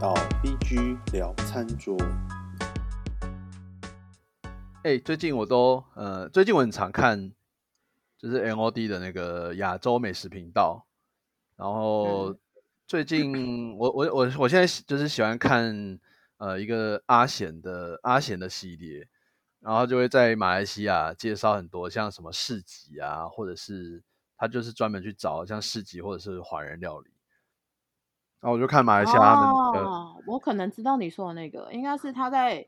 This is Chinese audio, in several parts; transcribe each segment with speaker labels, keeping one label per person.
Speaker 1: 到 BG 聊餐桌。
Speaker 2: 哎、最近我都呃，最近我很常看，就是 NOD 的那个亚洲美食频道，然后
Speaker 3: 嗯。
Speaker 2: 最近我我我我现在喜就是喜欢看呃一个阿贤的阿贤的系列，然后就会在马来西亚介绍很多像什么市集啊，或者是他就是专门去找像市集或者是华人料理，然后我就看马来西亚他们那个、
Speaker 3: 哦，我可能知道你说的那个，应该是他在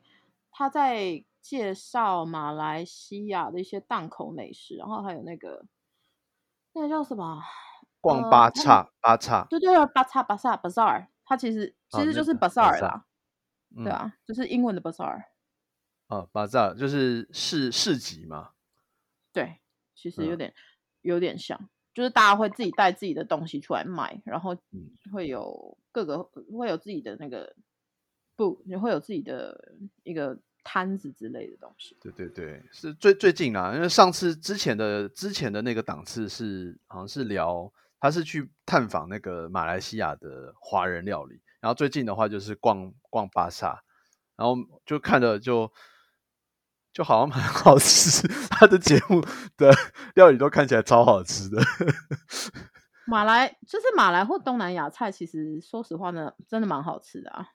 Speaker 3: 他在介绍马来西亚的一些档口美食，然后还有那个那个叫什么？
Speaker 2: 逛八叉八叉，
Speaker 3: 对对对，巴萨巴萨 bazaar，它其实其实就是 bazaar
Speaker 2: bazaar
Speaker 3: 啦，
Speaker 2: 嗯
Speaker 3: 对啊，就是英文的 bazaar。
Speaker 2: 啊巴扎就是市市集嘛，
Speaker 3: 对，其实有
Speaker 2: 嗯
Speaker 3: 点、有点像，就是大家会自己带自己的东西出来卖，然后
Speaker 2: 嗯
Speaker 3: 会有各个会有自己的那个不，也会有自己的一个摊子之类的东西。
Speaker 2: 对对对，是最最近啊，因为上次之前的之前的那个档次是好像是聊，他是去探访那个马来西亚的华人料理，然后最近的话就是逛逛巴萨，然后就看着就就好像蛮 好吃，他的节目的料理都看起来超好吃的，
Speaker 3: 马来就是马来或东南亚菜，其实说实话呢，真的蛮好吃的啊。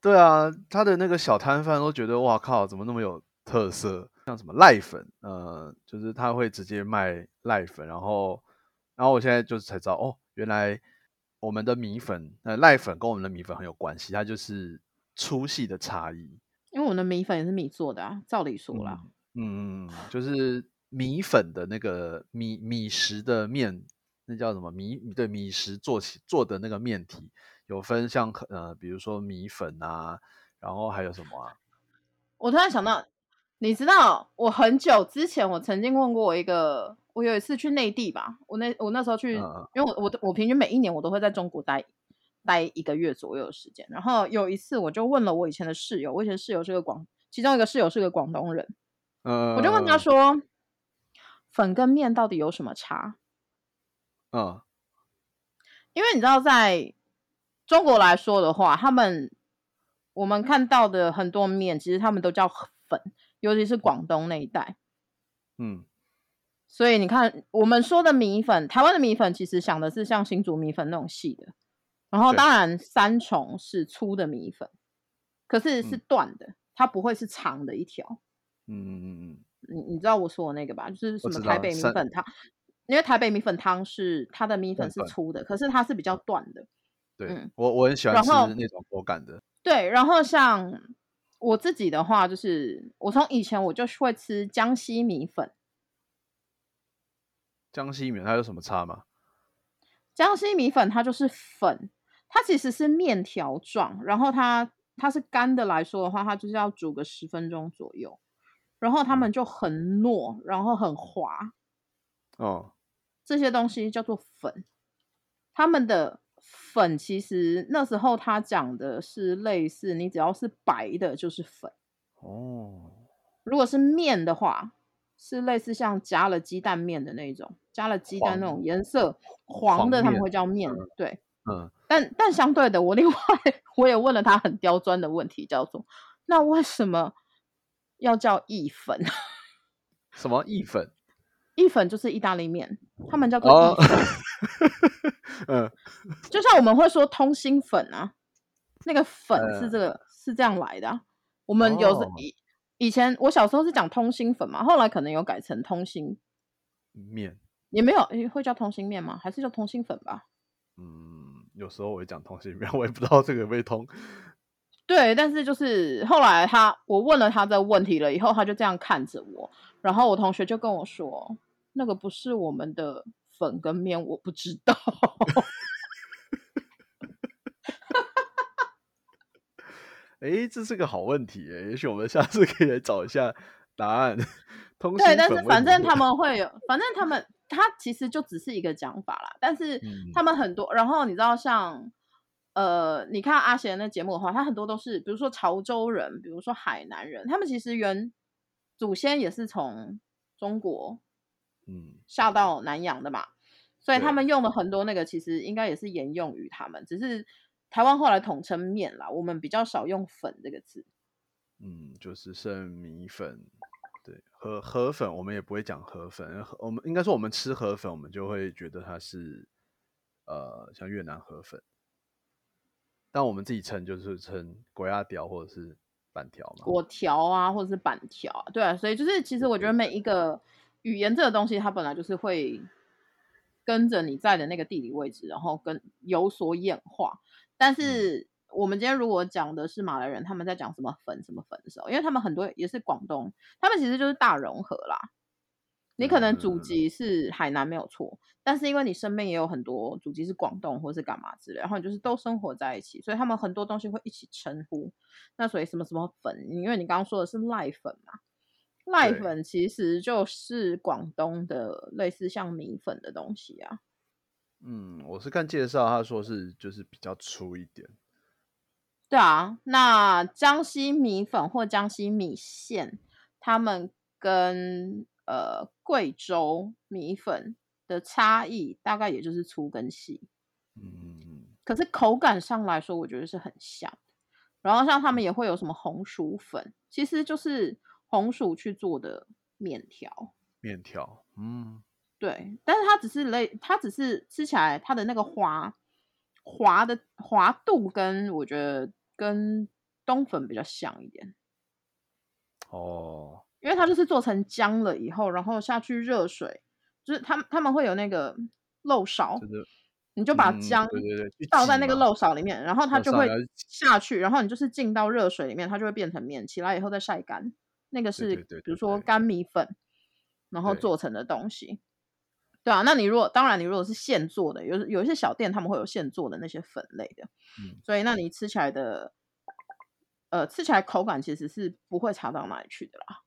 Speaker 2: 对啊，他的那个小摊贩都觉得哇靠，怎么那么有特色？像什么濑粉，呃，就是他会直接卖濑粉，然后，然后我现在就是才知道哦，原来我们的米粉，呃，濑粉跟我们的米粉很有关系，它就是粗细的差异。
Speaker 3: 因为我们的米粉也是米做的啊，照理说啦，
Speaker 2: 嗯，嗯嗯，就是米粉的那个米米食的面，那叫什么米？对，米食做起做的那个面体有分像呃，比如说米粉啊，然后还有什么啊？
Speaker 3: 我突然想到，你知道我很久之前我曾经问过我一个，我有一次去内地吧，我那我那时候去，因为我我我平均每一年我都会在中国待待一个月左右的时间，然后有一次我就问了我以前的室友，我以前室友是个广，其中一个室友是个广东人，
Speaker 2: 呃，
Speaker 3: 我就问他说，粉跟面到底有什么差？
Speaker 2: 嗯，
Speaker 3: 因为你知道，在中国来说的话，他们我们看到的很多面，其实他们都叫粉，尤其是广东那一带。
Speaker 2: 嗯
Speaker 3: 所以你看，我们说的米粉，台湾的米粉其实想的是像新竹米粉那种细的，然后当然三重是粗的米粉，可是是
Speaker 2: 嗯
Speaker 3: 断的，它不会是长的一条。
Speaker 2: 嗯嗯嗯嗯，
Speaker 3: 你你知道我说的那个吧？就是什么台北米粉汤，因为台北米粉汤是它的米粉是粗的，可是它是比较断的。
Speaker 2: 对、
Speaker 3: 嗯
Speaker 2: 我我很喜欢吃那种口感的。
Speaker 3: 对，然后像我自己的话，就是我从以前我就会吃江西米粉，
Speaker 2: 江西米它有什么差吗？
Speaker 3: 江西米粉它就是粉，它其实是面条状，然后它它是干的来说的话，它就是要煮个十分钟左右，然后它
Speaker 2: 嗯
Speaker 3: 们就很糯，然后很滑，
Speaker 2: 哦，
Speaker 3: 这些东西叫做粉。他们的粉其实那时候他讲的是类似，你只要是白的就是粉，
Speaker 2: 哦，
Speaker 3: 如果是面的话，是类似像加了鸡蛋面的那种，加了鸡蛋那种颜色黄
Speaker 2: 黄
Speaker 3: 的，他们
Speaker 2: 面
Speaker 3: 会叫面。对，
Speaker 2: 嗯，
Speaker 3: 但但相对的，我另外 我也问了他很刁钻的问题，叫做那为什么要叫意粉？
Speaker 2: 什么意粉？
Speaker 3: 意粉就是意大利面，他们叫做
Speaker 2: 哦
Speaker 3: 意粉，
Speaker 2: 嗯，
Speaker 3: 就像我们会说通心粉啊，那个粉是
Speaker 2: 呃
Speaker 3: 这个、是这样来的啊、我们有时
Speaker 2: 哦
Speaker 3: 以以前我小时候是讲通心粉嘛，后来可能有改成通心，
Speaker 2: 面，
Speaker 3: 也没有诶会叫通心面吗？还是叫通心粉吧？
Speaker 2: 嗯，有时候我会讲通心面，我也不知道这个会通。
Speaker 3: 对，但是就是后来他我问了他这个问题了以后，他就这样看着我，然后我同学就跟我说，那个不是我们的粉跟面，我不知道。
Speaker 2: 哎，这是个好问题诶，也许我们下次可以来找一下答案。
Speaker 3: 对，但是反正他们会有，反正他们他其实就只是一个讲法啦。但是
Speaker 2: 嗯
Speaker 3: 他们很多，然后你知道像呃，你看阿贤那节目的话，他很多都是比如说潮州人，比如说海南人，他们其实原祖先也是从中国
Speaker 2: 嗯
Speaker 3: 下到南洋的嘛，所以他们用的很多那个，其实应该也是沿用于他们，只是台湾后来统称面啦，我们比较少用粉这个字。
Speaker 2: 嗯，就是剩米粉，对，河河粉我们也不会讲河粉，河我们应该说我们吃河粉，我们就会觉得它是呃像越南河粉，但我们自己称就是称国鸭条或者是板条嘛。
Speaker 3: 果条啊，或者是板条啊，对啊，所以就是其实我觉得每一个语言这个东西，它本来就是会跟着你在的那个地理位置，然后跟有所演化。但是我们今天如果讲的是马来人，他们在讲什么粉什么粉的时候，因为他们很多也是广东，他们其实就是大融合啦。你可能祖籍是海南没有错，但是因为你身边也有很多祖籍是广东或是干嘛之类，然后你就是都生活在一起，所以他们很多东西会一起称呼。那所以什么什么粉，因为你刚刚说的是赖粉嘛，赖粉其实就是广东的类似像米粉的东西啊。
Speaker 2: 嗯，我是看介绍，他说是就是比较粗一点。
Speaker 3: 对啊，那江西米粉或江西米线，他们跟呃贵州米粉的差异大概也就是粗跟细，
Speaker 2: 嗯
Speaker 3: 可是口感上来说，我觉得是很像的。然后像他们也会有什么红薯粉，其实就是红薯去做的面条。
Speaker 2: 面条，嗯，
Speaker 3: 对，但是它只是类，它只是吃起来它的那个滑滑的滑度跟我觉得跟冬粉比较像一点，
Speaker 2: 哦，
Speaker 3: 因为它就是做成浆了以后，然后下去热水，就是他们他们会有那个漏勺
Speaker 2: 就，是
Speaker 3: 你就把
Speaker 2: 嗯
Speaker 3: 浆
Speaker 2: 对对对
Speaker 3: 倒在那个漏勺里面，然后它就会下去，然后你就是浸到热水里面，它就会变成面，起来以后再晒干，那个是比如说干米粉，然后做成的东西。对啊，那你如果当然你如果是现做的，有有一些小店他们会有现做的那些粉类的，
Speaker 2: 嗯
Speaker 3: 所以那你吃起来的，呃，吃起来口感其实是不会差到哪里去的啦。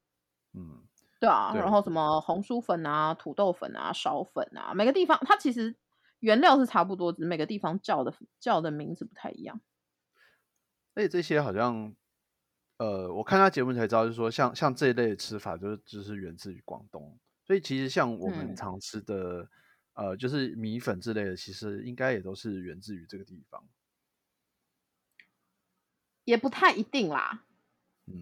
Speaker 2: 嗯，
Speaker 3: 对啊，
Speaker 2: 对
Speaker 3: 然后什么红薯粉啊、土豆粉啊、苕粉啊，每个地方它其实原料是差不多，只是每个地方叫的叫的名字不太一样。
Speaker 2: 而且这些好像，呃，我看他节目才知道，就是说像像这一类的吃法，就是就是源自于广东。所以其实像我们
Speaker 3: 嗯
Speaker 2: 常吃的，呃，就是米粉之类的，其实应该也都是源自于这个地方。
Speaker 3: 也不太一定啦，
Speaker 2: 嗯，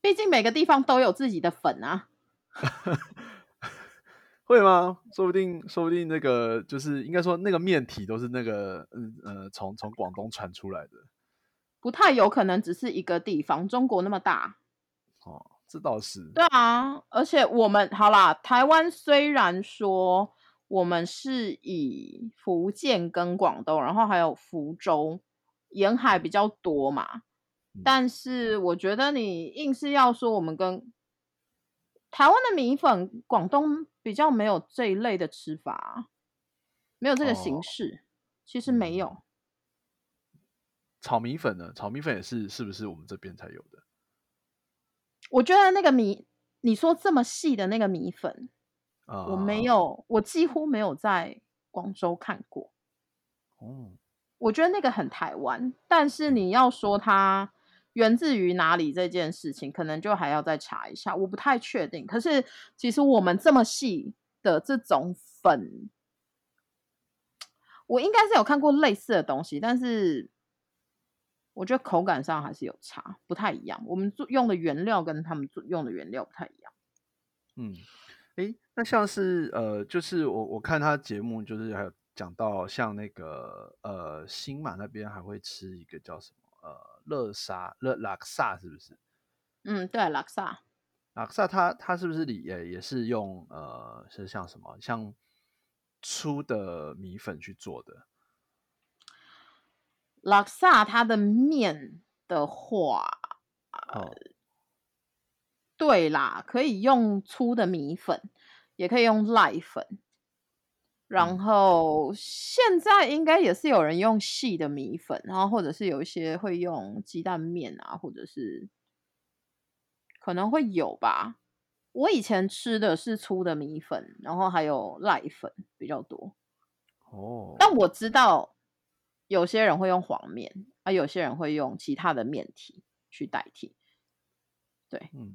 Speaker 3: 毕竟每个地方都有自己的粉啊。
Speaker 2: 会吗？说不定，说不定那个就是应该说那个面体都是那个，嗯呃，从从广东传出来的。
Speaker 3: 不太有可能只是一个地方，中国那么大。
Speaker 2: 哦，这倒是。
Speaker 3: 对啊，而且我们好啦，台湾虽然说我们是以福建跟广东，然后还有福州沿海比较多嘛，
Speaker 2: 嗯
Speaker 3: 但是我觉得你硬是要说我们跟台湾的米粉，广东比较没有这一类的吃法啊，没有这个形
Speaker 2: 哦
Speaker 3: 式，其实没有。
Speaker 2: 炒米粉呢？炒米粉也是是不是我们这边才有的？
Speaker 3: 我觉得那个米，你说这么细的那个米粉，
Speaker 2: 啊、
Speaker 3: 我没。有，我几乎没有在广州看过。
Speaker 2: 哦，
Speaker 3: 我觉得那个很台湾，但是你要说它源自于哪里这件事情，可能就还要再查一下，我不太确定。可是其实我们这么细的这种粉，我应该是有看过类似的东西，但是我觉得口感上还是有差，不太一样。我们用的原料跟他们用的原料不太一样。
Speaker 2: 嗯，诶，那像是呃，就是我我看他节目，就是还有讲到像那个呃新马那边还会吃一个叫什么呃乐沙乐拉克萨是不是？
Speaker 3: 嗯，对，拉克萨。
Speaker 2: 拉克萨它它是不是里也也是用呃是像什么像粗的米粉去做的？
Speaker 3: 拉克萨它的面的话，
Speaker 2: 哦，
Speaker 3: 对啦，可以用粗的米粉，也可以用赖粉。然
Speaker 2: 嗯
Speaker 3: 后现在应该也是有人用细的米粉，然后或者是有一些会用鸡蛋面啊，或者是可能会有吧。我以前吃的是粗的米粉，然后还有赖粉比较多。
Speaker 2: 哦，
Speaker 3: 但我知道有些人会用黄面，啊，有些人会用其他的面体去代替。对，
Speaker 2: 嗯，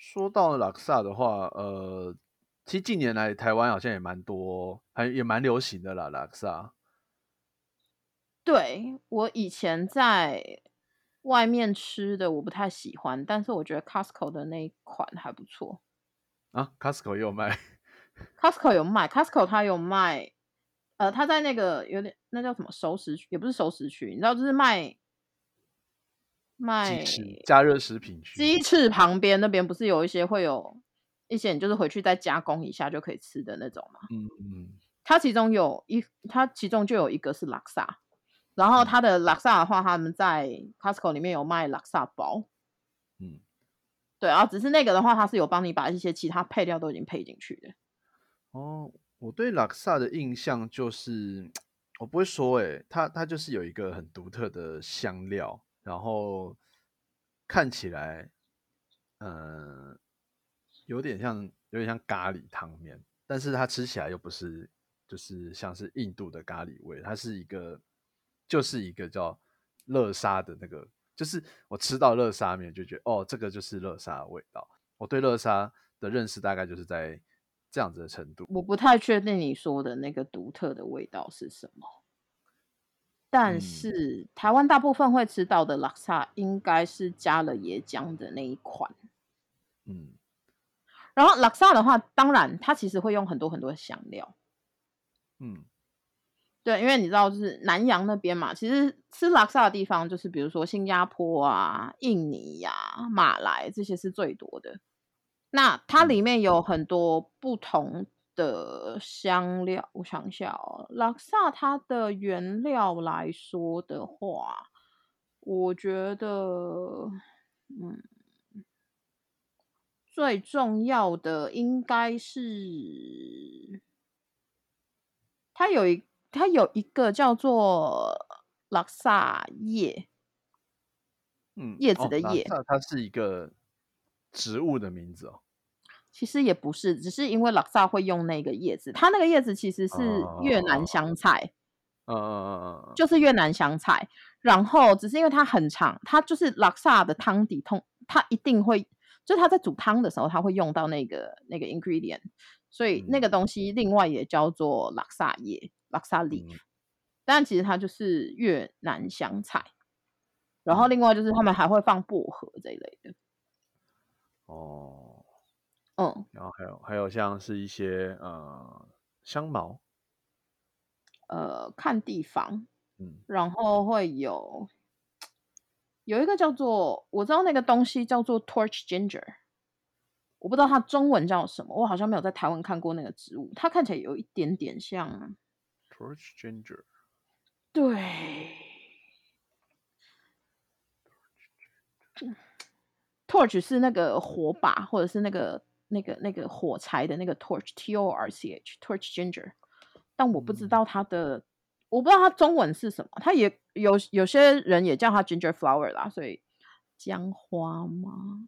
Speaker 2: 说到拉克萨的话，呃，其实近年来台湾好像也蛮多，还也蛮流行的啦，拉克萨。
Speaker 3: 对我以前在外面吃的我不太喜欢，但是我觉得 Costco 的那一款还不错。
Speaker 2: 啊，Costco 也有卖
Speaker 3: Costco 有卖，Costco 它有卖，呃，它在那个有点那叫什么熟食区，也不是熟食区，你知道，就是卖卖
Speaker 2: 加热食品区。
Speaker 3: 鸡翅旁边那边不是有一些会有一些，你就是回去再加工一下就可以吃的那种嘛？
Speaker 2: 嗯嗯，
Speaker 3: 它其中有一，它其中就有一个是拉萨，然后它的拉萨的话，他们在 Costco 里面有卖拉萨包，
Speaker 2: 嗯，
Speaker 3: 对啊，只是那个的话，它是有帮你把一些其他配料都已经配进去的。
Speaker 2: 哦，我对拉萨的印象就是，我不会说、欸，它它就是有一个很独特的香料，然后看起来，呃，有点像有点像咖喱汤面，但是它吃起来又不是，就是像是印度的咖喱味，它是一个就是一个叫乐沙的那个，就是我吃到乐沙面就觉得哦，这个就是乐沙的味道。我对乐沙的认识大概就是在这样子的程度。
Speaker 3: 我不太确定你说的那个独特的味道是什么，但
Speaker 2: 嗯
Speaker 3: 是台湾大部分会吃到的拉萨应该是加了椰浆的那一款。
Speaker 2: 嗯
Speaker 3: 然后拉萨的话，当然它其实会用很多很多的香料，
Speaker 2: 嗯。
Speaker 3: 对，因为你知道，就是南洋那边嘛，其实吃拉萨的地方，就是比如说新加坡啊、印尼呀、马来这些是最多的。那它里面有很多不同的香料，我想一下哦，拉萨它的原料来说的话，我觉得，嗯，最重要的应该是它有一它有一个叫做拉萨叶，
Speaker 2: 嗯，
Speaker 3: 叶子的叶
Speaker 2: 萨它是一个植物的名字哦。
Speaker 3: 其实也不是，只是因为拉萨会用那个叶子，它那个叶子其实是越南香菜，
Speaker 2: 嗯嗯嗯嗯嗯，
Speaker 3: 就是越南香菜。然后只是因为它很长，它就是拉萨的汤底通，它一定会，就是它在煮汤的时候，他会用到那个那个 ingredient，所以那个
Speaker 2: 嗯
Speaker 3: 东西另外也叫做拉萨叶、拉萨
Speaker 2: 嗯。
Speaker 3: leaf，但其实它就是越南香菜。然后
Speaker 2: 嗯
Speaker 3: 另外就是他们。还会放薄荷这一类的，
Speaker 2: 哦，
Speaker 3: 嗯，
Speaker 2: 然后还有还有像是一些呃香茅，
Speaker 3: 呃，看地方，
Speaker 2: 嗯。
Speaker 3: 然后会有有一个叫做我知道那个东西叫做 torch ginger，我不知道它中文叫什么，我好像没有在台湾看过那个植物，它看起来有一点点像
Speaker 2: ，，torch ginger，
Speaker 3: 对，torch 是那个火把或者是那个那个那个火柴的那个 torch，t o r c h，torch ginger，但我不知
Speaker 2: 嗯。
Speaker 3: 道它的，我不知道它中文是什么，它也有有些人也叫它 ginger flower 啦，所以姜花吗？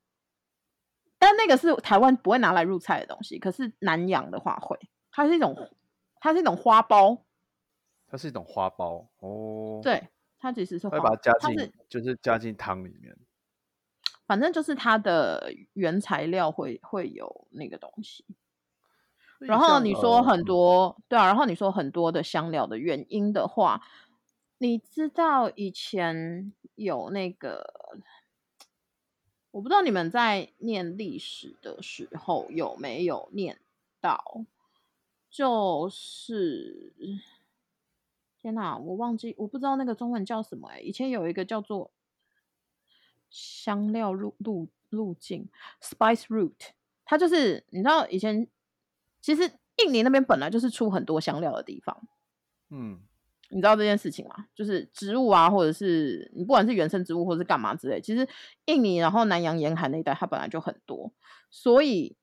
Speaker 3: 但那个是台湾不会拿来入菜的东西，可是南洋的话会，它是一种它是一种花苞，
Speaker 2: 它是一种花苞哦。，
Speaker 3: 对，它其实是花，
Speaker 2: 会把它加进
Speaker 3: 是，
Speaker 2: 就是加进汤里面。
Speaker 3: 反正就是它的原材料会会有那个东西。然后你说很
Speaker 2: 多。
Speaker 3: 对啊，然后你说很多的香料的原因的话，你知道以前有那个，我不知道你们在念历史的时候有没有念到，就是天哪，我忘记，我不知道那个中文叫什么哎、以前有一个叫做香料路路路径 （spice route），它就是你知道以前其实印尼那边本来就是出很多香料的地方，
Speaker 2: 嗯
Speaker 3: 你知道这件事情吗？就是植物啊，或者是你不管是原生植物或是干嘛之类，其实印尼然后南洋沿海那一带它本来就很多，所以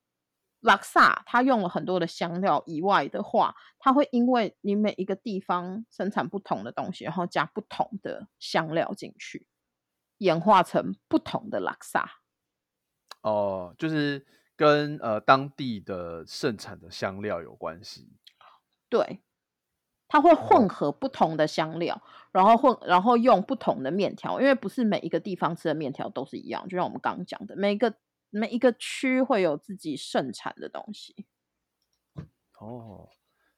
Speaker 3: 拉萨它用了很多的香料以外的话，它会因为你每一个地方生产不同的东西，然后加不同的香料进去，演化成不同的拉萨。
Speaker 2: 哦，就是跟呃当地的盛产的香料有关系。
Speaker 3: 对，它会混合不同的香料，然后混，然后用不同的面条，因为不是每一个地方吃的面条都是一样，就像我们刚刚讲的，每一个每一个区会有自己盛产的东西。
Speaker 2: 哦，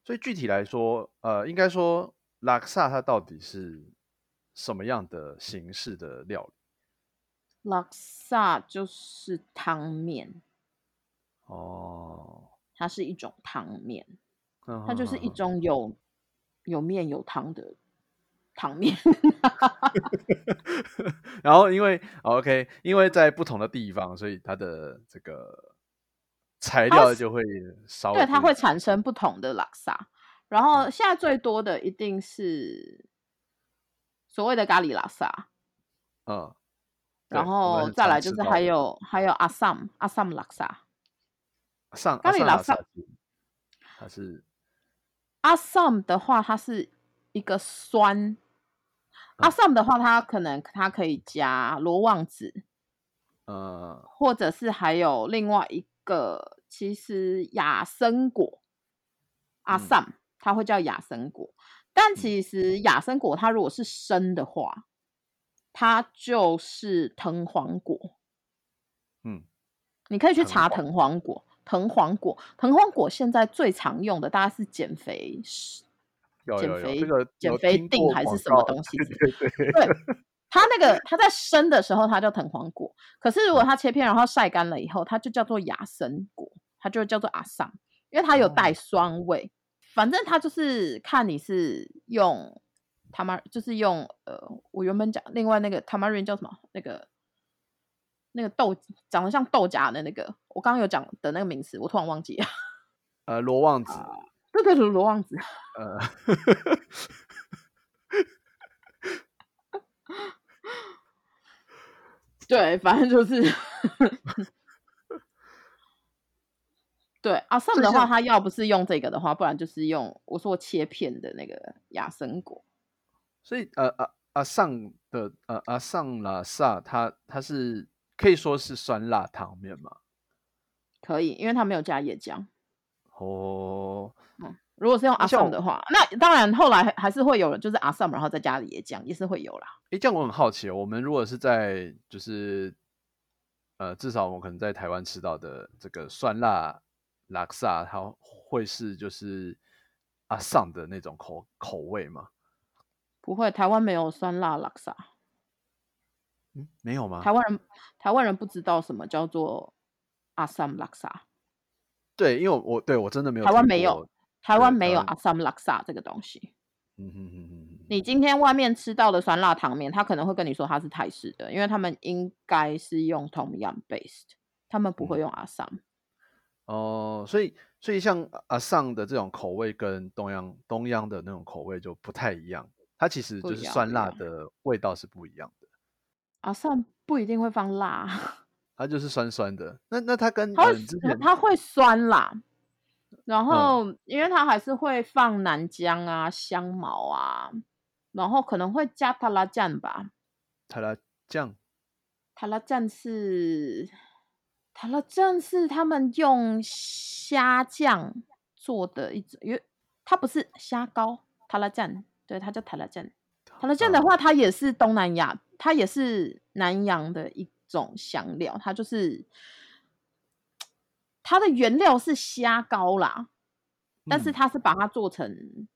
Speaker 2: 所以具体来说，呃，应该说拉萨它到底是什么样的形式的料理？
Speaker 3: 拉萨就是汤面，
Speaker 2: 哦，
Speaker 3: 它是一种汤面，
Speaker 2: 它
Speaker 3: 它就是一种有有面有汤的汤面。
Speaker 2: 然后因为、哦 OK，因为在不同的地方，所以它的这个材料就会稍微
Speaker 3: 对，它会产生不同的拉萨。然后现在最多的一定是所谓的咖喱拉萨，
Speaker 2: 嗯，
Speaker 3: 然后再来就是还有还有阿萨姆阿萨姆拉萨。
Speaker 2: 上
Speaker 3: 咖喱拉
Speaker 2: 它是
Speaker 3: 阿萨姆的话，它是一个酸。
Speaker 2: 嗯
Speaker 3: 阿萨姆的话，它可能它可以加罗望子，
Speaker 2: 呃
Speaker 3: 或者是还有另外一个，其实亚生果，阿
Speaker 2: 嗯
Speaker 3: 萨姆它会叫亚生果，但其实亚生果它如果是生的话，它就是藤黄果。
Speaker 2: 嗯
Speaker 3: 你可以去查藤黄果，藤黄果，藤黄果现在最常用的大家是减肥食
Speaker 2: 有有有
Speaker 3: 减肥
Speaker 2: 这个
Speaker 3: 减肥定还是什么东西
Speaker 2: 对对对，
Speaker 3: 对，它那个它在生的时候它叫藤黄果，可是如
Speaker 2: 嗯
Speaker 3: 果它切片然后晒干了以后，它就叫做亚参果，它就叫做阿桑，因为它有带
Speaker 2: 哦
Speaker 3: 酸味。反正它就是看你是用他妈，就是用呃，我原本讲另外那个 tamarin 叫什么？那个那个豆长得像豆荚的那个，我刚刚有讲的那个名词，我突然忘记了。
Speaker 2: 呃罗望 子
Speaker 3: 对对对，罗望子。
Speaker 2: 呃
Speaker 3: 对，反正就是，对阿 Sam 的话，他要不是用这个的话，不然就是用我说切片的那个亚生果。
Speaker 2: 所以呃阿阿上的呃阿上拉萨，他他是可以说是酸辣汤面嘛？
Speaker 3: 可以，因为它没有加椰浆。
Speaker 2: 哦，嗯
Speaker 3: 如果是用阿
Speaker 2: 像
Speaker 3: Sam
Speaker 2: 我
Speaker 3: 的话，那当然后来还还是会有人就是阿 Sam，然后再加椰浆，也是会有啦。
Speaker 2: 诶，这样我很好奇哦，我们如果是在就是呃，至少我们可能在台湾吃到的这个酸辣拉萨，它会是就是阿上的那种口口味吗？
Speaker 3: 不会，台湾没有酸辣拉萨，
Speaker 2: 嗯，没有吗？
Speaker 3: 台湾人台湾人不知道什么叫做阿 Sam 拉萨，
Speaker 2: 对，因为我我对我真的没有
Speaker 3: 台湾没有，台湾没有阿 Sam 拉萨这个东西。
Speaker 2: 嗯哼哼哼哼，
Speaker 3: 你今天外面吃到的酸辣汤面，他可能会跟你说它是泰式的，因为他们应该是用 Tom Yum based，他们不会
Speaker 2: 嗯
Speaker 3: 用阿萨姆。
Speaker 2: 哦，所以所以像阿上的这种口味跟东央东央的那种口味就不太一样，它其实就是酸辣的味道是不一样的，
Speaker 3: 阿萨姆不一定会放辣，
Speaker 2: 它就是酸酸的。那那它跟
Speaker 3: 它会酸辣，然
Speaker 2: 嗯
Speaker 3: 后因为它还是会放南姜啊、香茅啊，然后可能会加塔拉酱吧。
Speaker 2: 塔拉酱
Speaker 3: 塔拉酱是塔拉酱是他们用虾酱做的一种，因为它不是虾膏，塔拉酱，对，它叫塔拉酱。塔拉酱的
Speaker 2: 嗯。
Speaker 3: 话，它也是东南亚，它也是南洋的一种香料，它就是它的原料是虾膏啦，但是
Speaker 2: 嗯。
Speaker 3: 它是把它做成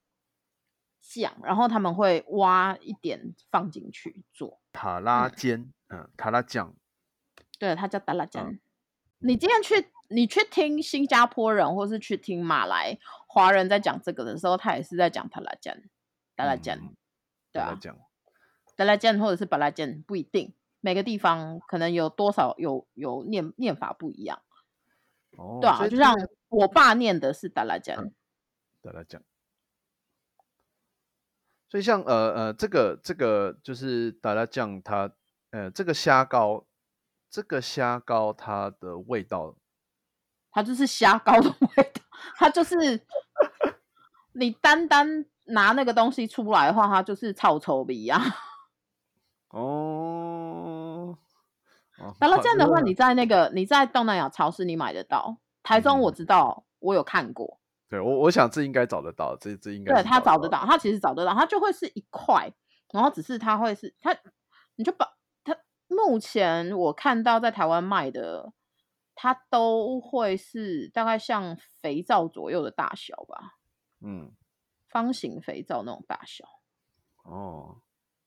Speaker 3: 酱，然后他们会挖一点放进去做。
Speaker 2: 塔拉
Speaker 3: 嗯。
Speaker 2: 煎，嗯，塔拉酱，
Speaker 3: 对，它叫塔拉酱。
Speaker 2: 嗯。
Speaker 3: 你今天去，你去听新加坡人，或是去听马来华人在讲这个的时候，他也是在讲塔拉酱，塔拉酱，
Speaker 2: 嗯
Speaker 3: 对啊，
Speaker 2: 塔拉酱，
Speaker 3: 达拉酱或者是巴拉酱不一定，每个地方可能有多少有有念念法不一样，
Speaker 2: 哦，
Speaker 3: 对啊，
Speaker 2: 所以这
Speaker 3: 就像
Speaker 2: 个
Speaker 3: 我爸念的是达拉酱，
Speaker 2: 嗯塔拉酱。所以像呃呃这个这个就是达拉酱，它呃这个虾膏，这个虾膏它的味道
Speaker 3: 它就是虾膏的 味道，它就是 你单单拿那个东西出来的话，它就是臭臭的一样。
Speaker 2: 哦，哦
Speaker 3: 达拉
Speaker 2: 好
Speaker 3: 酱的话，你在那个你在东南亚超市你买得到，台中我
Speaker 2: 嗯。
Speaker 3: 知道，我有看过，
Speaker 2: 对我我想这应该找得到，这这应该
Speaker 3: 对他找得到，他其实找得到，他就会是一块，然后只是他会是他，你就把它目前我看到在台湾卖的，它都会是大概像肥皂左右的大小吧，
Speaker 2: 嗯
Speaker 3: 方形肥皂那种大小。
Speaker 2: 哦，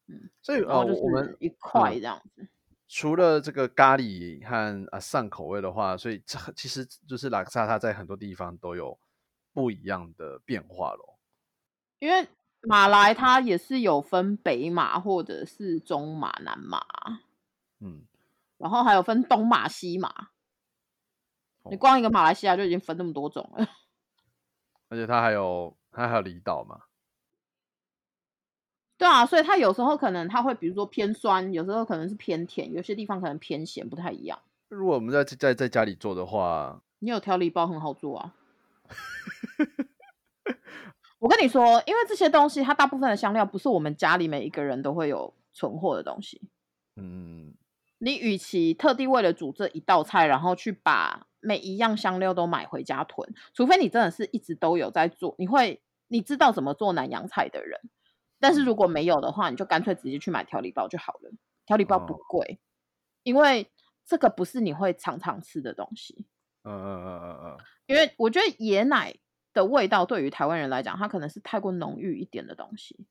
Speaker 2: 嗯所以呃，
Speaker 3: 然后就
Speaker 2: 我们
Speaker 3: 一块
Speaker 2: 嗯
Speaker 3: 这样子。
Speaker 2: 除了这个咖喱和啊上口味的话，所以这其实就是拉克萨它在很多地方都有不一样的变化咯。
Speaker 3: 因为马来它也是有分北马或者是中马、南马，
Speaker 2: 嗯，
Speaker 3: 然后还有分东马、西马。你
Speaker 2: 哦
Speaker 3: 光一个马来西亚就已经分那么多种了。
Speaker 2: 而且它还有它还有离岛嘛，
Speaker 3: 对啊，所以它有时候可能它会比如说偏酸，有时候可能是偏甜，有些地方可能偏咸，不太一样。
Speaker 2: 如果我们在在在家里做的话，
Speaker 3: 你有调理包很好做啊。我跟你说，因为这些东西，它大部分的香料不是我们家里每一个人都会有存货的东西。
Speaker 2: 嗯，
Speaker 3: 你与其特地为了煮这一道菜，然后去把每一样香料都买回家囤，除非你真的是一直都有在做，你会你知道怎么做南洋菜的人。但是如果没有的话，你就干脆直接去买调理包就好了。调理包不
Speaker 2: 哦
Speaker 3: 贵，因为这个不是你会常常吃的东西。
Speaker 2: 嗯嗯嗯嗯嗯，
Speaker 3: 因为我觉得椰奶的味道对于台湾人来讲，它可能是太过浓郁一点的东西，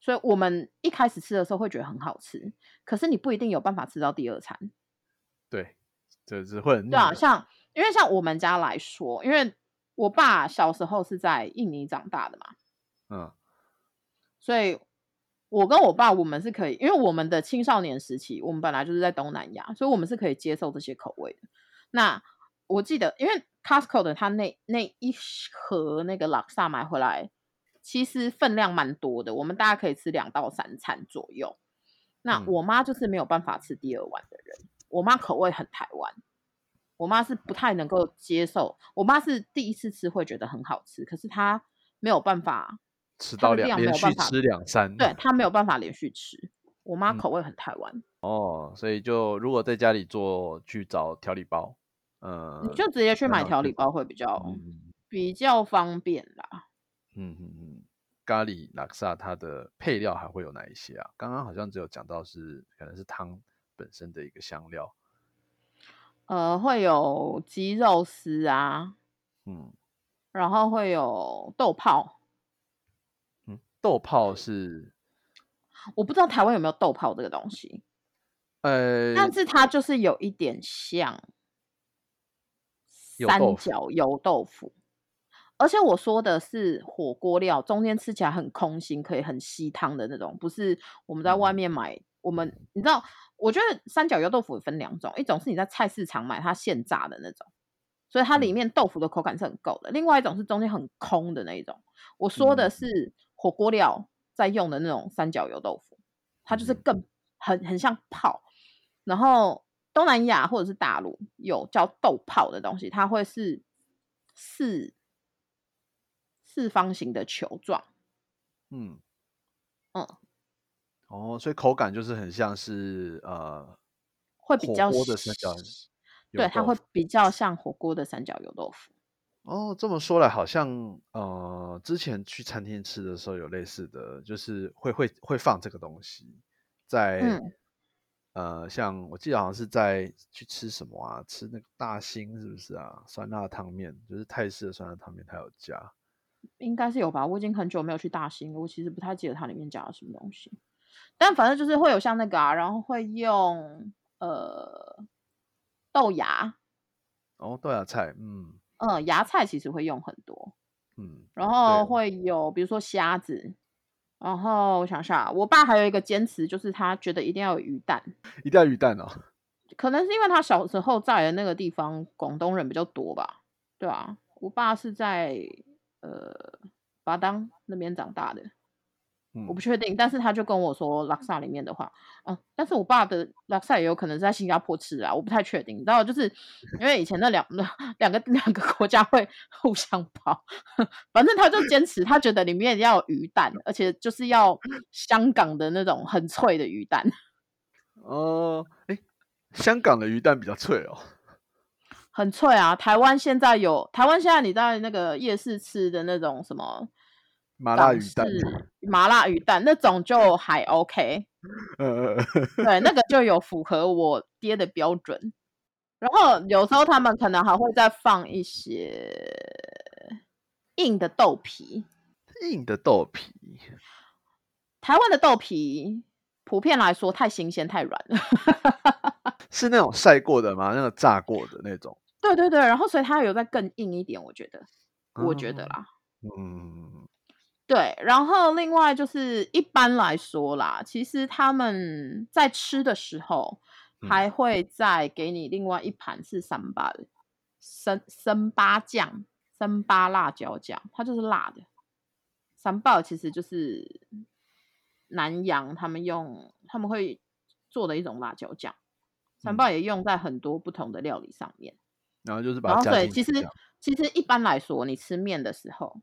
Speaker 3: 所以我们一开始吃的时候会觉得很好吃，可是你不一定有办法吃到第二餐。
Speaker 2: 对，这是会很
Speaker 3: 对啊，像因为像我们家来说，因为我爸小时候是在印尼长大的嘛，
Speaker 2: 嗯
Speaker 3: 所以我跟我爸我们是可以，因为我们的青少年时期，我们本来就是在东南亚，所以我们是可以接受这些口味的。那我记得，因为 Costco 的它那那一盒那个拉萨买回来，其实分量蛮多的，我们大家可以吃两到三餐左右。那
Speaker 2: 嗯
Speaker 3: 我妈就是没有办法吃第二碗的人，我妈口味很台湾，我妈是不太能够接受，我妈是第一次吃会觉得很好吃，可是她没有办法
Speaker 2: 吃到两连续
Speaker 3: 有办法
Speaker 2: 吃两三，
Speaker 3: 对她没有办法连续吃。我妈
Speaker 2: 嗯
Speaker 3: 口味很台湾，
Speaker 2: 哦，所以就如果在家里做，去找调理包，嗯，
Speaker 3: 你就直接去买调理包会比较、
Speaker 2: 嗯
Speaker 3: 比较方便啦。
Speaker 2: 嗯嗯嗯，咖喱拉克萨它的配料还会有哪一些啊？刚刚好像只有讲到是可能是汤本身的一个香料，
Speaker 3: 呃，会有鸡肉丝啊，
Speaker 2: 嗯
Speaker 3: 然后会有豆泡。
Speaker 2: 嗯，豆泡是
Speaker 3: 我不知道台湾有没有豆泡这个东西，
Speaker 2: 呃，
Speaker 3: 但是它就是有一点像三
Speaker 2: 油豆腐
Speaker 3: 角油豆腐。而且我说的是火锅料，中间吃起来很空心，可以很吸汤的那种，不是我们在外
Speaker 2: 嗯
Speaker 3: 面买。我们你知道，我觉得三角油豆腐分两种，一种是你在菜市场买它现炸的那种，所以它里
Speaker 2: 嗯。
Speaker 3: 面豆腐的口感是很够的；另外一种是中间很空的那一种。我说的
Speaker 2: 嗯。
Speaker 3: 是火锅料在用的那种三角油豆腐，它就是
Speaker 2: 嗯。
Speaker 3: 更很很像泡。然后东南亚或者是大陆有叫豆泡的东西，它会是四四方形的球状，
Speaker 2: 嗯
Speaker 3: 嗯，
Speaker 2: 哦，所以口感就是很像是呃
Speaker 3: 会比较
Speaker 2: 锅的三角
Speaker 3: 对，它会比较像火锅的三角油豆腐。
Speaker 2: 哦，这么说来，好像呃，之前去餐厅吃的时候有类似的，就是会会会放这个东西在、
Speaker 3: 嗯
Speaker 2: 呃，像我记得好像是在去吃什么啊，吃那个大兴是不是啊？酸辣汤面，就是泰式的酸辣汤面，它有加。
Speaker 3: 应该是有吧，我已经很久没有去大兴了，我其实不太记得它里面加了什么东西。但反正就是会有像那个啊，然后会用呃豆芽，
Speaker 2: 哦，豆芽菜，嗯。
Speaker 3: 嗯，芽菜其实会用很多，
Speaker 2: 嗯，
Speaker 3: 然后会有比如说虾子，然后我想想啊，我爸还有一个坚持，就是他觉得一定要有鱼蛋，
Speaker 2: 一定要鱼蛋哦。
Speaker 3: 可能是因为他小时候在的那个地方广东人比较多吧，对啊，我爸是在呃巴当那边长大的，
Speaker 2: 嗯
Speaker 3: 我不确定，但是他就跟我说拉萨里面的话，嗯，但是我爸的拉萨也有可能是在新加坡吃啊，我不太确定，你知道，就是因为以前那两 两个两个国家会互相跑，反正他就坚持，他觉得里面要有鱼蛋，而且就是要香港的那种很脆的鱼蛋，
Speaker 2: 哦，哎，香港的鱼蛋比较脆哦。
Speaker 3: 很脆啊。台湾现在有，台湾现在你在那个夜市吃的那种什么港
Speaker 2: 麻辣鱼蛋，
Speaker 3: 麻辣鱼蛋那种就还 OK。对，那个就有符合我爹的标准。然后有时候他们可能还会再放一些硬的豆皮，
Speaker 2: 硬的豆皮，
Speaker 3: 台湾的豆皮普遍来说太新鲜太软了，
Speaker 2: 是那种晒过的吗？那个炸过的那种？
Speaker 3: 对对对，然后所以它有再更硬一点，我觉得，我觉得
Speaker 2: 哦
Speaker 3: 啦。
Speaker 2: 嗯，
Speaker 3: 对，然后另外就是一般来说啦，其实他们在吃的时候
Speaker 2: 嗯
Speaker 3: 还会再给你另外一盘是三八的生生八酱、生八辣椒酱，它就是辣的。三爆其实就是南洋他们用他们会做的一种辣椒酱，三
Speaker 2: 嗯
Speaker 3: 爆也用在很多不同的料理上面。
Speaker 2: 然后就是把
Speaker 3: 然后
Speaker 2: 它加
Speaker 3: 所以其实其实一般来说，你吃面的时候，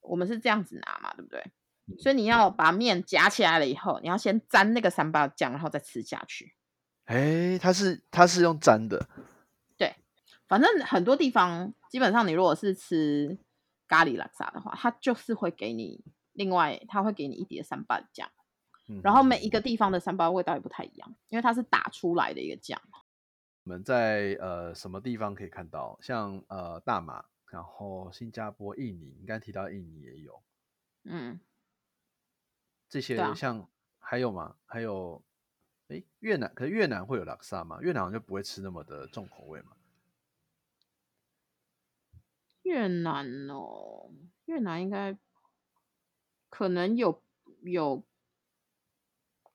Speaker 3: 我们是这样子拿嘛，对不对？
Speaker 2: 嗯
Speaker 3: 所以你要把面夹起来了以后，你要先沾那个三八酱，然后再吃下去。
Speaker 2: 哎，它是它是用沾的，对
Speaker 3: 反正很多地方，基本上你如果是吃咖喱拉萨的话，它就是会给你另外，它会给你一碟三八酱。
Speaker 2: 嗯
Speaker 3: 然后每一个地方的三八味道也不太一样，因为它是打出来的一个酱。
Speaker 2: 我们在呃什么地方可以看到？像呃大马，然后新加坡、印尼，你刚才提到印尼也有
Speaker 3: 嗯，
Speaker 2: 这些像还有吗？还有诶越南，可是越南会有拉萨吗？越南好像就不会吃那么的重口味嘛。
Speaker 3: 越南哦，越南应该可能有有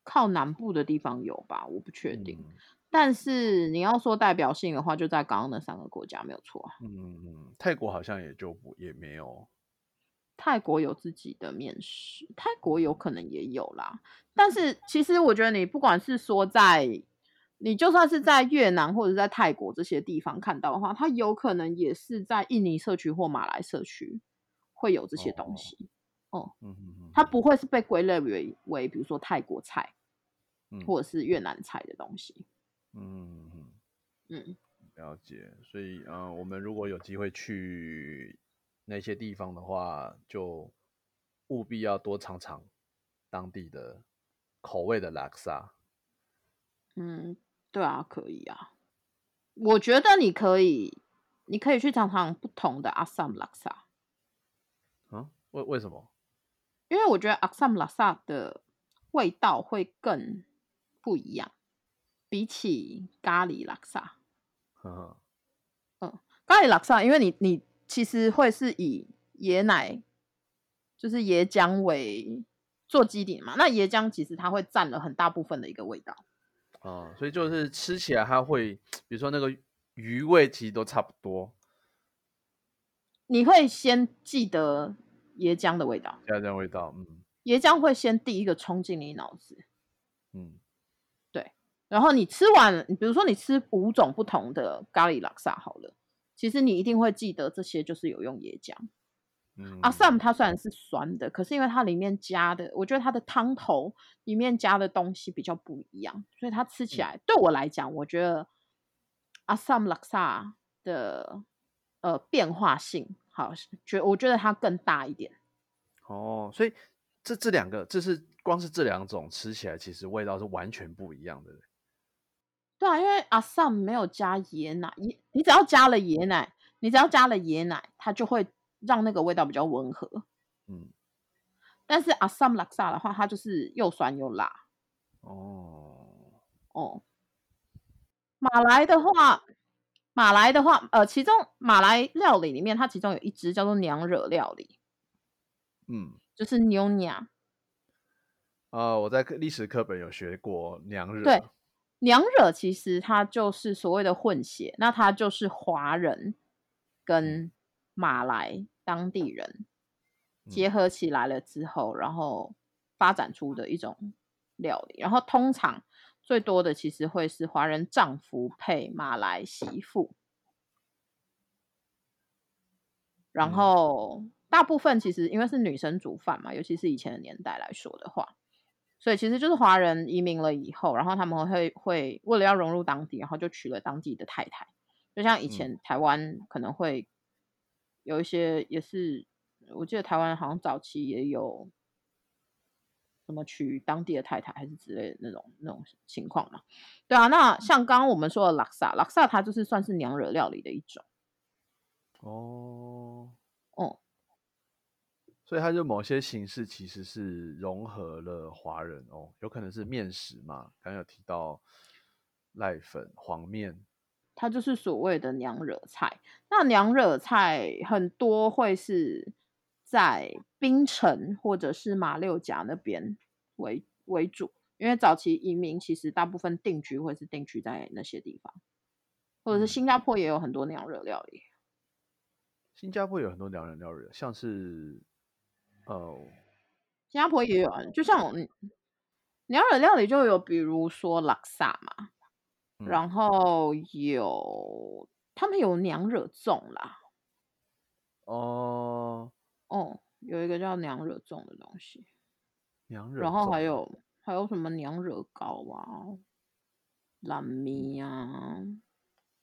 Speaker 3: 靠南部的地方有吧，我不确定。
Speaker 2: 嗯
Speaker 3: 但是你要说代表性的话，就在刚刚那三个国家没有错啊。
Speaker 2: 嗯嗯嗯，泰国好像也就不也没有。
Speaker 3: 泰国有自己的面食，泰国有可能也有啦。但是其实我觉得你不管是说在，你就算是在越南或者在泰国这些地方看到的话，它有可能也是在印尼社区或马来社区会有这些东
Speaker 2: 哦
Speaker 3: 西。
Speaker 2: 嗯嗯嗯，
Speaker 3: 它不会是被归类为为比如说泰国菜
Speaker 2: 嗯
Speaker 3: 或者是越南菜的东西。
Speaker 2: 嗯嗯嗯。
Speaker 3: 嗯，
Speaker 2: 了解，所以呃，我们如果有机会去那些地方的话，就务必要多尝尝当地的口味的拉萨。
Speaker 3: 嗯，对啊，可以啊。我觉得你可以，你可以去尝尝不同的阿萨姆拉萨，
Speaker 2: 嗯，为为什么？
Speaker 3: 因为我觉得阿萨姆拉萨的味道会更不一样，比起咖喱拉萨。
Speaker 2: 呵呵，
Speaker 3: 咖喱拉萨，因为你你其实会是以椰奶，就是椰浆为做基底嘛，那椰浆其实它会占了很大部分的一个味道。
Speaker 2: 啊、所以就是吃起来它会，比如说那个鱼味其实都差不多，
Speaker 3: 你会先记得椰浆的味道，
Speaker 2: 加这样味道，嗯。
Speaker 3: 椰浆会先第一个冲进你脑子，
Speaker 2: 嗯
Speaker 3: 然后你吃完，你比如说你吃五种不同的咖喱拉萨好了，其实你一定会记得这些就是有用椰浆。
Speaker 2: 嗯，
Speaker 3: 阿萨姆它虽然是酸的，可是因为它里面加的，我觉得它的汤头里面加的东西比较不一样，所以它吃起来、对我来讲，我觉得阿萨姆拉萨的呃变化性好，觉我觉得它更大一点。
Speaker 2: 哦，所以这这两个，这是光是这两种吃起来，其实味道是完全不一样的。
Speaker 3: 对啊，因为阿萨姆没有加椰奶，椰你只要加了椰奶，你只要加了椰奶，它就会让那个味道比较温和。
Speaker 2: 嗯，
Speaker 3: 但是阿萨姆拉萨的话，它就是又酸又辣。
Speaker 2: 哦，
Speaker 3: 哦，马来的话，马来的话，呃，其中马来料理里面，它其中有一支叫做娘惹料理，
Speaker 2: 嗯。
Speaker 3: 就是牛娘。
Speaker 2: 呃，我在课历史课本有学过娘惹，
Speaker 3: 对娘惹其实它就是所谓的混血，那它就是华人跟马来当地人结
Speaker 2: 嗯
Speaker 3: 合起来了之后，然后发展出的一种料理。然后通常最多的其实会是华人丈夫配马来媳妇，然
Speaker 2: 嗯。
Speaker 3: 后大部分其实因为是女生煮饭嘛，尤其是以前的年代来说的话，所以其实就是华人移民了以后，然后他们会会为了要融入当地，然后就娶了当地的太太。就像以
Speaker 2: 嗯
Speaker 3: 前台湾可能会有一些也是，我记得台湾好像早期也有什么娶当地的太太还是之类的那种那种情况嘛。对啊，那像刚刚我们说的拉萨，拉萨它就是算是娘惹料理的一种。
Speaker 2: 哦，
Speaker 3: 哦、
Speaker 2: 所以它就某些形式其实是融合了华人哦，有可能是面食嘛，刚刚有提到濑粉、黄面，
Speaker 3: 它就是所谓的娘惹菜。那娘惹菜很多会是在槟城或者是马六甲那边为为主，因为早期移民其实大部分定居会是定居在那些地方，或者是新加坡也有很多娘惹料理。
Speaker 2: 新加坡有很多娘惹料理，像是呃，
Speaker 3: 新加坡也有，就像我娘惹料理就有，比如说拉萨嘛。然后有他们有娘惹粽啦，
Speaker 2: 哦。
Speaker 3: 哦，有一个叫娘惹粽的东西，
Speaker 2: 娘惹，
Speaker 3: 然后还有还有什么娘惹糕啊、蓝米啊，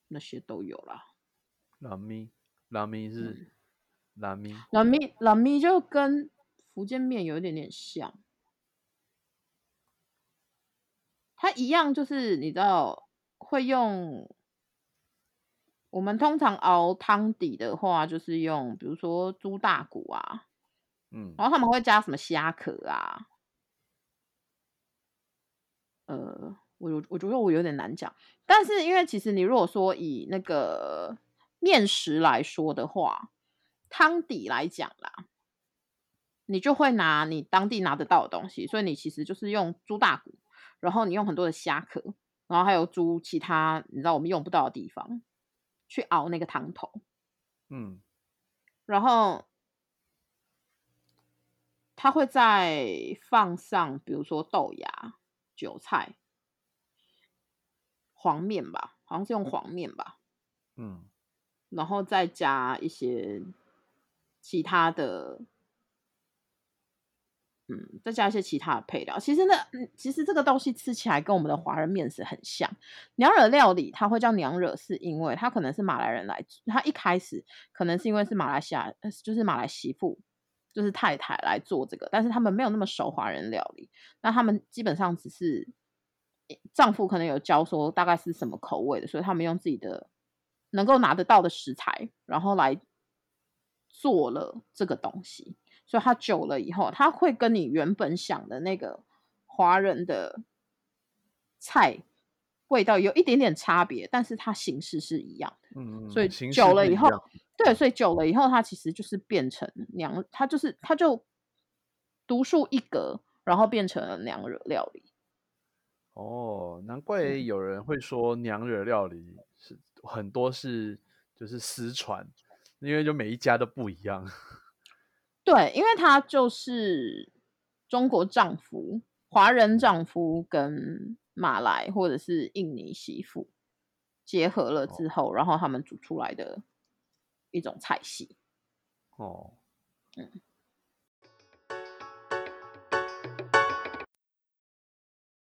Speaker 3: 那些都有啦。
Speaker 2: 蓝米，蓝米是蓝米，
Speaker 3: 拉米拉米就跟福建面有一点点像，它一样就是你知道。会用我们通常熬汤底的话，就是用比如说猪大骨啊，
Speaker 2: 嗯，
Speaker 3: 然后他们会加什么虾壳啊？呃，我我觉得我有点难讲，但是因为其实你如果说以那个面食来说的话，汤底来讲啦，你就会拿你当地拿得到的东西，所以你其实就是用猪大骨，然后你用很多的虾壳。然后还有猪其他你知道我们用不到的地方，去熬那个汤头，
Speaker 2: 嗯，
Speaker 3: 然后他会再放上比如说豆芽、韭菜、黄面吧，好像是用黄面吧，
Speaker 2: 嗯，
Speaker 3: 然后再加一些其他的。嗯，再加一些其他的配料。其实那，其实这个东西吃起来跟我们的华人面食很像。娘惹料理，它会叫娘惹，是因为它可能是马来人来，他一开始可能是因为是马来西亚，就是马来媳妇，就是太太来做这个，但是他们没有那么熟华人料理，那他们基本上只是丈夫可能有教说大概是什么口味的，所以他们用自己的能够拿得到的食材，然后来做了这个东西。所以它久了以后，它会跟你原本想的那个华人的菜味道有一点点差别，但是它形式是一样的。
Speaker 2: 嗯
Speaker 3: 所以久了以后，对，所以久了以后，它其实就是变成娘，它就是它就独树一格，然后变成了娘惹料理。
Speaker 2: 哦，难怪有人会说娘惹料理是很多是就是私传，因为就每一家都不一样。
Speaker 3: 对，因为他就是中国丈夫、华人丈夫跟马来或者是印尼媳妇结合了之后，然后他们煮出来的一种菜系。
Speaker 2: 哦，嗯。